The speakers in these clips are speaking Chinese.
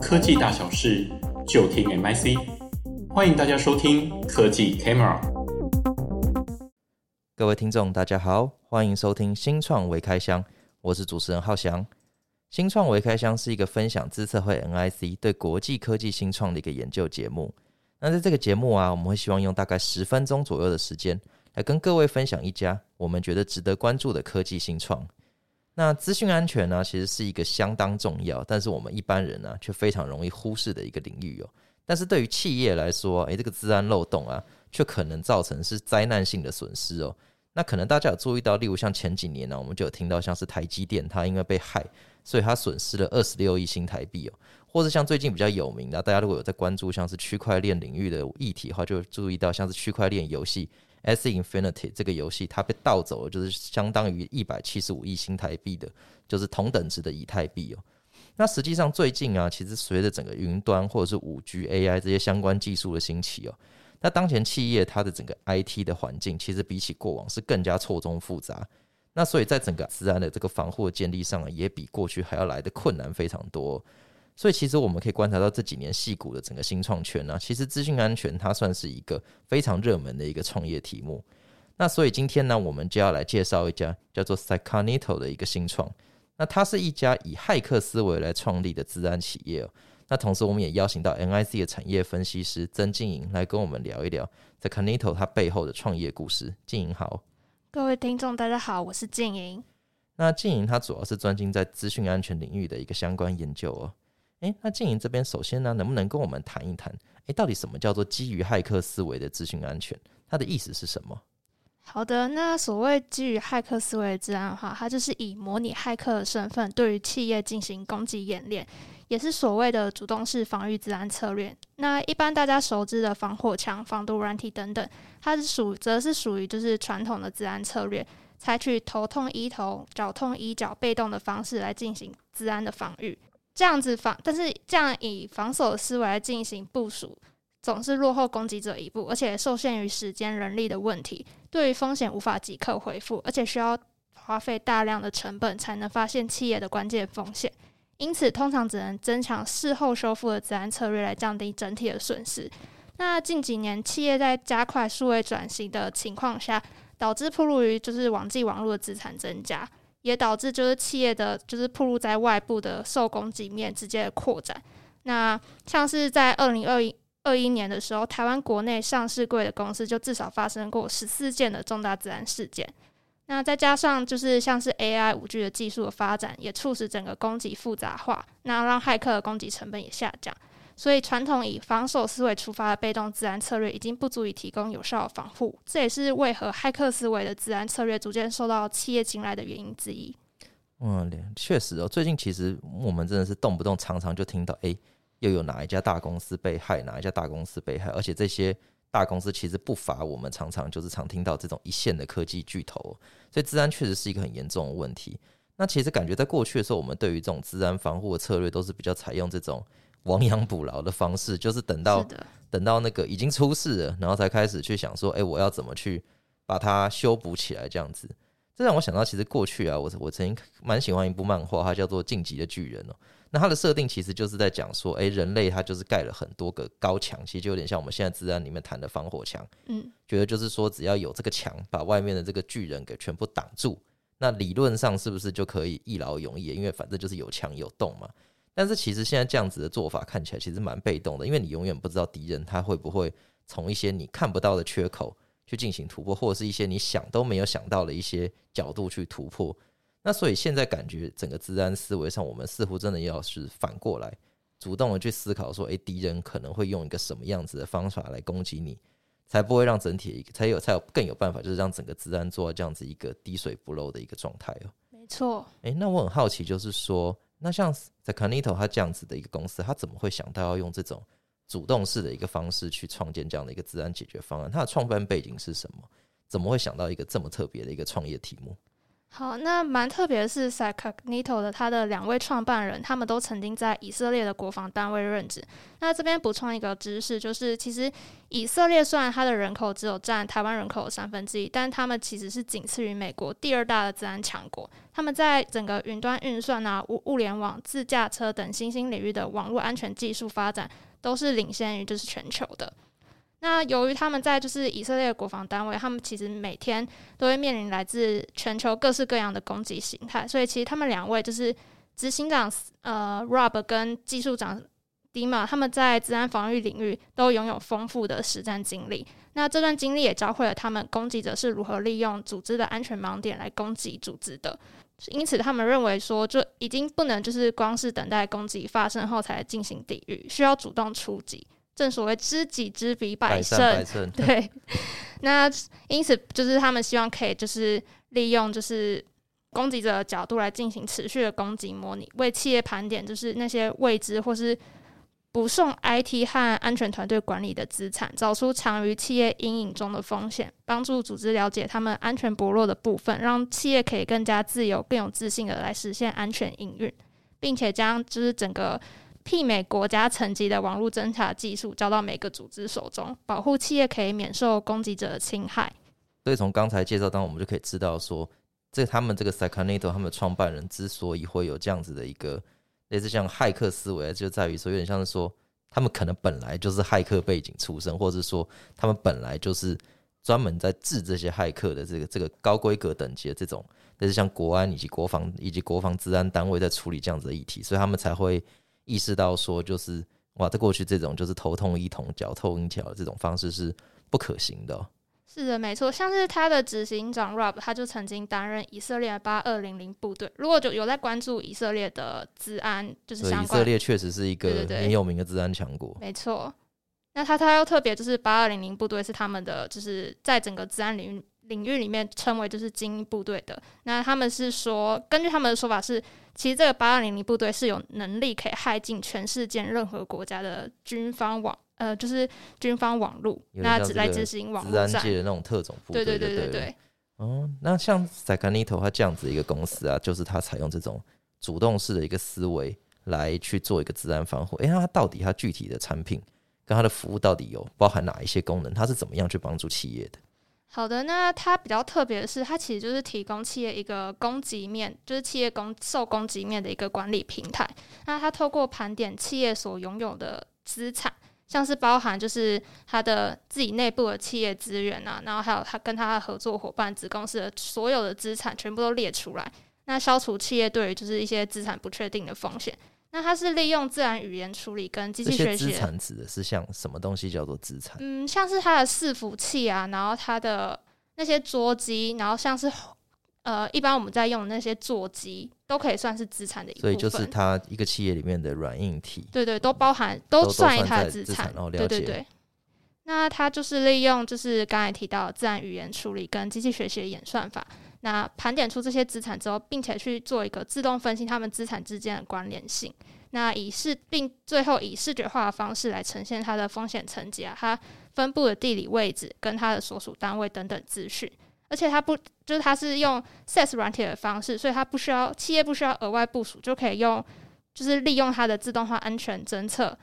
科技大小事就听 MIC，欢迎大家收听科技 Camera。各位听众，大家好，欢迎收听新创微开箱，我是主持人浩翔。新创微开箱是一个分享资策会 NIC 对国际科技新创的一个研究节目。那在这个节目啊，我们会希望用大概十分钟左右的时间，来跟各位分享一家我们觉得值得关注的科技新创。那资讯安全呢，其实是一个相当重要，但是我们一般人呢，却非常容易忽视的一个领域哦。但是对于企业来说，诶，这个资安漏洞啊，却可能造成是灾难性的损失哦。那可能大家有注意到，例如像前几年呢，我们就有听到像是台积电，它因为被骇，所以它损失了二十六亿新台币哦。或者像最近比较有名的，大家如果有在关注像是区块链领域的议题的话，就注意到像是区块链游戏。S Infinity 这个游戏，它被盗走了，就是相当于一百七十五亿新台币的，就是同等值的以太币哦。那实际上最近啊，其实随着整个云端或者是五 G、AI 这些相关技术的兴起哦，那当前企业它的整个 IT 的环境，其实比起过往是更加错综复杂。那所以在整个资安的这个防护的建立上，也比过去还要来的困难非常多。所以其实我们可以观察到这几年戏股的整个新创圈呢、啊，其实资讯安全它算是一个非常热门的一个创业题目。那所以今天呢，我们就要来介绍一家叫做 Cycanito 的一个新创。那它是一家以骇客思维来创立的资安企业。那同时我们也邀请到 NIC 的产业分析师曾静莹来跟我们聊一聊 Cycanito 它背后的创业故事。静莹好，各位听众大家好，我是静莹。那静莹她主要是专精在资讯安全领域的一个相关研究哦。诶，那静莹这边首先呢，能不能跟我们谈一谈？诶，到底什么叫做基于骇客思维的资讯安全？它的意思是什么？好的，那所谓基于骇客思维的治安的话，它就是以模拟骇客的身份，对于企业进行攻击演练，也是所谓的主动式防御治安策略。那一般大家熟知的防火墙、防毒软体等等，它是属则是属于就是传统的治安策略，采取头痛医头、脚痛医脚、被动的方式来进行治安的防御。这样子防，但是这样以防守思维来进行部署，总是落后攻击者一步，而且受限于时间、人力的问题，对于风险无法即刻回复，而且需要花费大量的成本才能发现企业的关键风险。因此，通常只能增强事后修复的资安策略来降低整体的损失。那近几年，企业在加快数位转型的情况下，导致暴露于就是网际网络的资产增加。也导致就是企业的就是暴露在外部的受攻击面直接扩展。那像是在二零二一二一年的时候，台湾国内上市柜的公司就至少发生过十四件的重大自然事件。那再加上就是像是 AI 五 G 的技术的发展，也促使整个攻击复杂化，那让骇客的攻击成本也下降。所以，传统以防守思维出发的被动资安策略已经不足以提供有效的防护，这也是为何骇客思维的资安策略逐渐受到企业青睐的原因之一。嗯，确实哦，最近其实我们真的是动不动常常就听到，哎，又有哪一家大公司被害，哪一家大公司被害，而且这些大公司其实不乏我们常常就是常听到这种一线的科技巨头，所以治安确实是一个很严重的问题。那其实感觉在过去的时候，我们对于这种治安防护的策略都是比较采用这种。亡羊补牢的方式，就是等到等到那个已经出事了，然后才开始去想说，哎，我要怎么去把它修补起来？这样子，这让我想到，其实过去啊，我我曾经蛮喜欢一部漫画，它叫做《晋级的巨人》哦。那它的设定其实就是在讲说，哎，人类它就是盖了很多个高墙，其实就有点像我们现在自然里面谈的防火墙。嗯，觉得就是说，只要有这个墙，把外面的这个巨人给全部挡住，那理论上是不是就可以一劳永逸？因为反正就是有墙有洞嘛。但是其实现在这样子的做法看起来其实蛮被动的，因为你永远不知道敌人他会不会从一些你看不到的缺口去进行突破，或者是一些你想都没有想到的一些角度去突破。那所以现在感觉整个治安思维上，我们似乎真的要是反过来，主动的去思考说，诶，敌人可能会用一个什么样子的方法来攻击你，才不会让整体才有才有更有办法，就是让整个治安做到这样子一个滴水不漏的一个状态哦。没错。诶，那我很好奇，就是说。那像 Cycanito 它这样子的一个公司，他怎么会想到要用这种主动式的一个方式去创建这样的一个自然解决方案？他的创办背景是什么？怎么会想到一个这么特别的一个创业题目？好，那蛮特别的是，Scicognito 的它的两位创办人，他们都曾经在以色列的国防单位任职。那这边补充一个知识，就是其实以色列虽然它的人口只有占台湾人口的三分之一，但他们其实是仅次于美国第二大的自然强国。他们在整个云端运算啊、物物联网、自驾车等新兴领域的网络安全技术发展，都是领先于就是全球的。那由于他们在就是以色列国防单位，他们其实每天都会面临来自全球各式各样的攻击形态，所以其实他们两位就是执行长呃 Rob 跟技术长 Dima，他们在治安防御领域都拥有丰富的实战经历。那这段经历也教会了他们攻击者是如何利用组织的安全盲点来攻击组织的。因此，他们认为说，就已经不能就是光是等待攻击发生后才进行抵御，需要主动出击。正所谓知己知彼，百胜，百胜。对，那因此就是他们希望可以就是利用就是攻击者的角度来进行持续的攻击模拟，为企业盘点就是那些未知或是不送 IT 和安全团队管理的资产，找出藏于企业阴影中的风险，帮助组织了解他们安全薄弱的部分，让企业可以更加自由、更有自信的来实现安全营运，并且将就是整个。媲美国家层级的网络侦查技术交到每个组织手中，保护企业可以免受攻击者的侵害。所以从刚才介绍当中，我们就可以知道说，这他们这个 Scicognito 他们的创办人之所以会有这样子的一个类似像骇客思维，就在于说有点像是说，他们可能本来就是骇客背景出身，或者是说他们本来就是专门在治这些骇客的这个这个高规格等级的这种，类似像国安以及国防以及国防治安单位在处理这样子的议题，所以他们才会。意识到说，就是哇，在过去这种就是头痛医头，脚痛医脚这种方式是不可行的喔。是的，没错。像是他的执行长 Rob，他就曾经担任以色列八二零零部队。如果就有在关注以色列的治安，就是相关，以色列确实是一个很有名的治安强国。没错。那他他要特别就是八二零零部队是他们的，就是在整个治安领域领域里面称为就是精英部队的。那他们是说，根据他们的说法是。其实这个八二零零部队是有能力可以害进全世界任何国家的军方网，呃，就是军方网络，那只来执行网络战。的那种特种部队。对对对对对。哦，那像 Scicognito 它这样子一个公司啊，就是它采用这种主动式的一个思维来去做一个治安防护。哎，那它到底它具体的产品跟它的服务到底有包含哪一些功能？它是怎么样去帮助企业的？好的，那它比较特别的是，它其实就是提供企业一个攻击面，就是企业攻受攻击面的一个管理平台。那它透过盘点企业所拥有的资产，像是包含就是它的自己内部的企业资源啊，然后还有它跟它的合作伙伴子公司的所有的资产，全部都列出来，那消除企业对于就是一些资产不确定的风险。那它是利用自然语言处理跟机器学习。资产指的是像什么东西叫做资产？嗯，像是它的伺服器啊，然后它的那些桌机，然后像是呃，一般我们在用的那些座机，都可以算是资产的一部分。所以就是它一个企业里面的软硬体，对对，都包含，都算它的资产。哦，了解。对对对。那它就是利用就是刚才提到的自然语言处理跟机器学习的演算法。那盘点出这些资产之后，并且去做一个自动分析他们资产之间的关联性，那以视并最后以视觉化的方式来呈现它的风险层级啊，它分布的地理位置跟它的所属单位等等资讯，而且它不就是它是用 SaaS 软体的方式，所以它不需要企业不需要额外部署就可以用，就是利用它的自动化安全侦测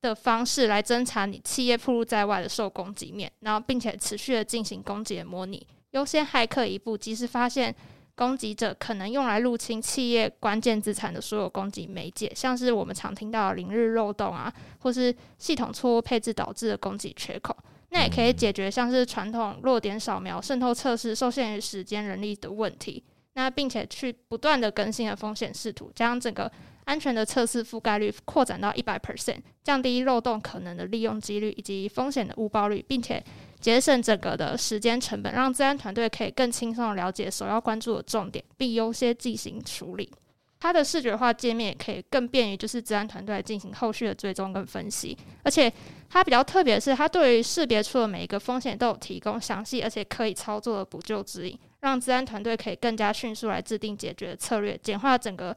的方式来侦查你企业暴露在外的受攻击面，然后并且持续的进行攻击的模拟。优先骇客一步，及时发现攻击者可能用来入侵企业关键资产的所有攻击媒介，像是我们常听到的零日漏洞啊，或是系统错误配置导致的攻击缺口。那也可以解决像是传统弱点扫描、渗透测试受限于时间、人力的问题。那并且去不断的更新的风险视图，将整个安全的测试覆盖率扩展到一百 percent，降低漏洞可能的利用几率以及风险的误报率，并且。节省整个的时间成本，让治安团队可以更轻松的了解首要关注的重点，并优先进行处理。它的视觉化界面也可以更便于就是治安团队进行后续的追踪跟分析。而且它比较特别的是，它对于识别出的每一个风险都有提供详细而且可以操作的补救指引，让治安团队可以更加迅速来制定解决策略，简化整个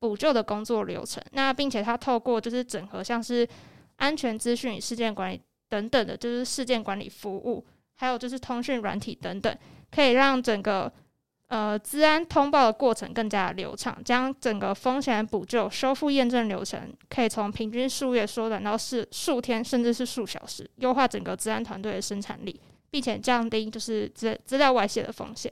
补救的工作流程。那并且它透过就是整合像是安全资讯与事件管理。等等的，就是事件管理服务，还有就是通讯软体等等，可以让整个呃，治安通报的过程更加的流畅，将整个风险补救、修复验证流程可以从平均数月缩短到是数天，甚至是数小时，优化整个治安团队的生产力，并且降低就是资资料外泄的风险。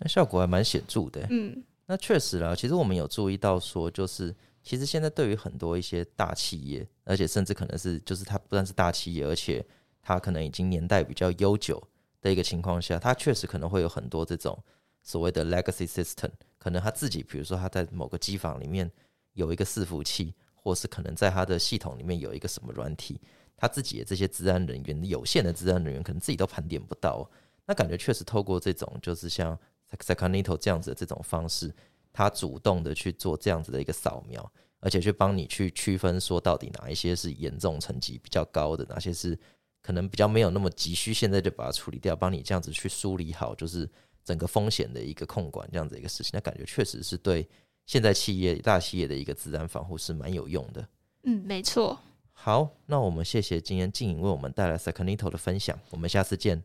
那效果还蛮显著的。嗯，那确实啦，其实我们有注意到说，就是其实现在对于很多一些大企业，而且甚至可能是就是它不但是大企业，而且它可能已经年代比较悠久的一个情况下，它确实可能会有很多这种。所谓的 legacy system，可能他自己，比如说他在某个机房里面有一个伺服器，或是可能在他的系统里面有一个什么软体，他自己的这些治安人员，有限的治安人员，可能自己都盘点不到。那感觉确实透过这种，就是像 Sactionito 这样子的这种方式，他主动的去做这样子的一个扫描，而且去帮你去区分说到底哪一些是严重层级比较高的，哪些是可能比较没有那么急需，现在就把它处理掉，帮你这样子去梳理好，就是。整个风险的一个控管，这样子一个事情，那感觉确实是对现在企业大企业的一个自然防护是蛮有用的。嗯，没错。好，那我们谢谢今天静颖为我们带来 Sactionito 的分享，我们下次见。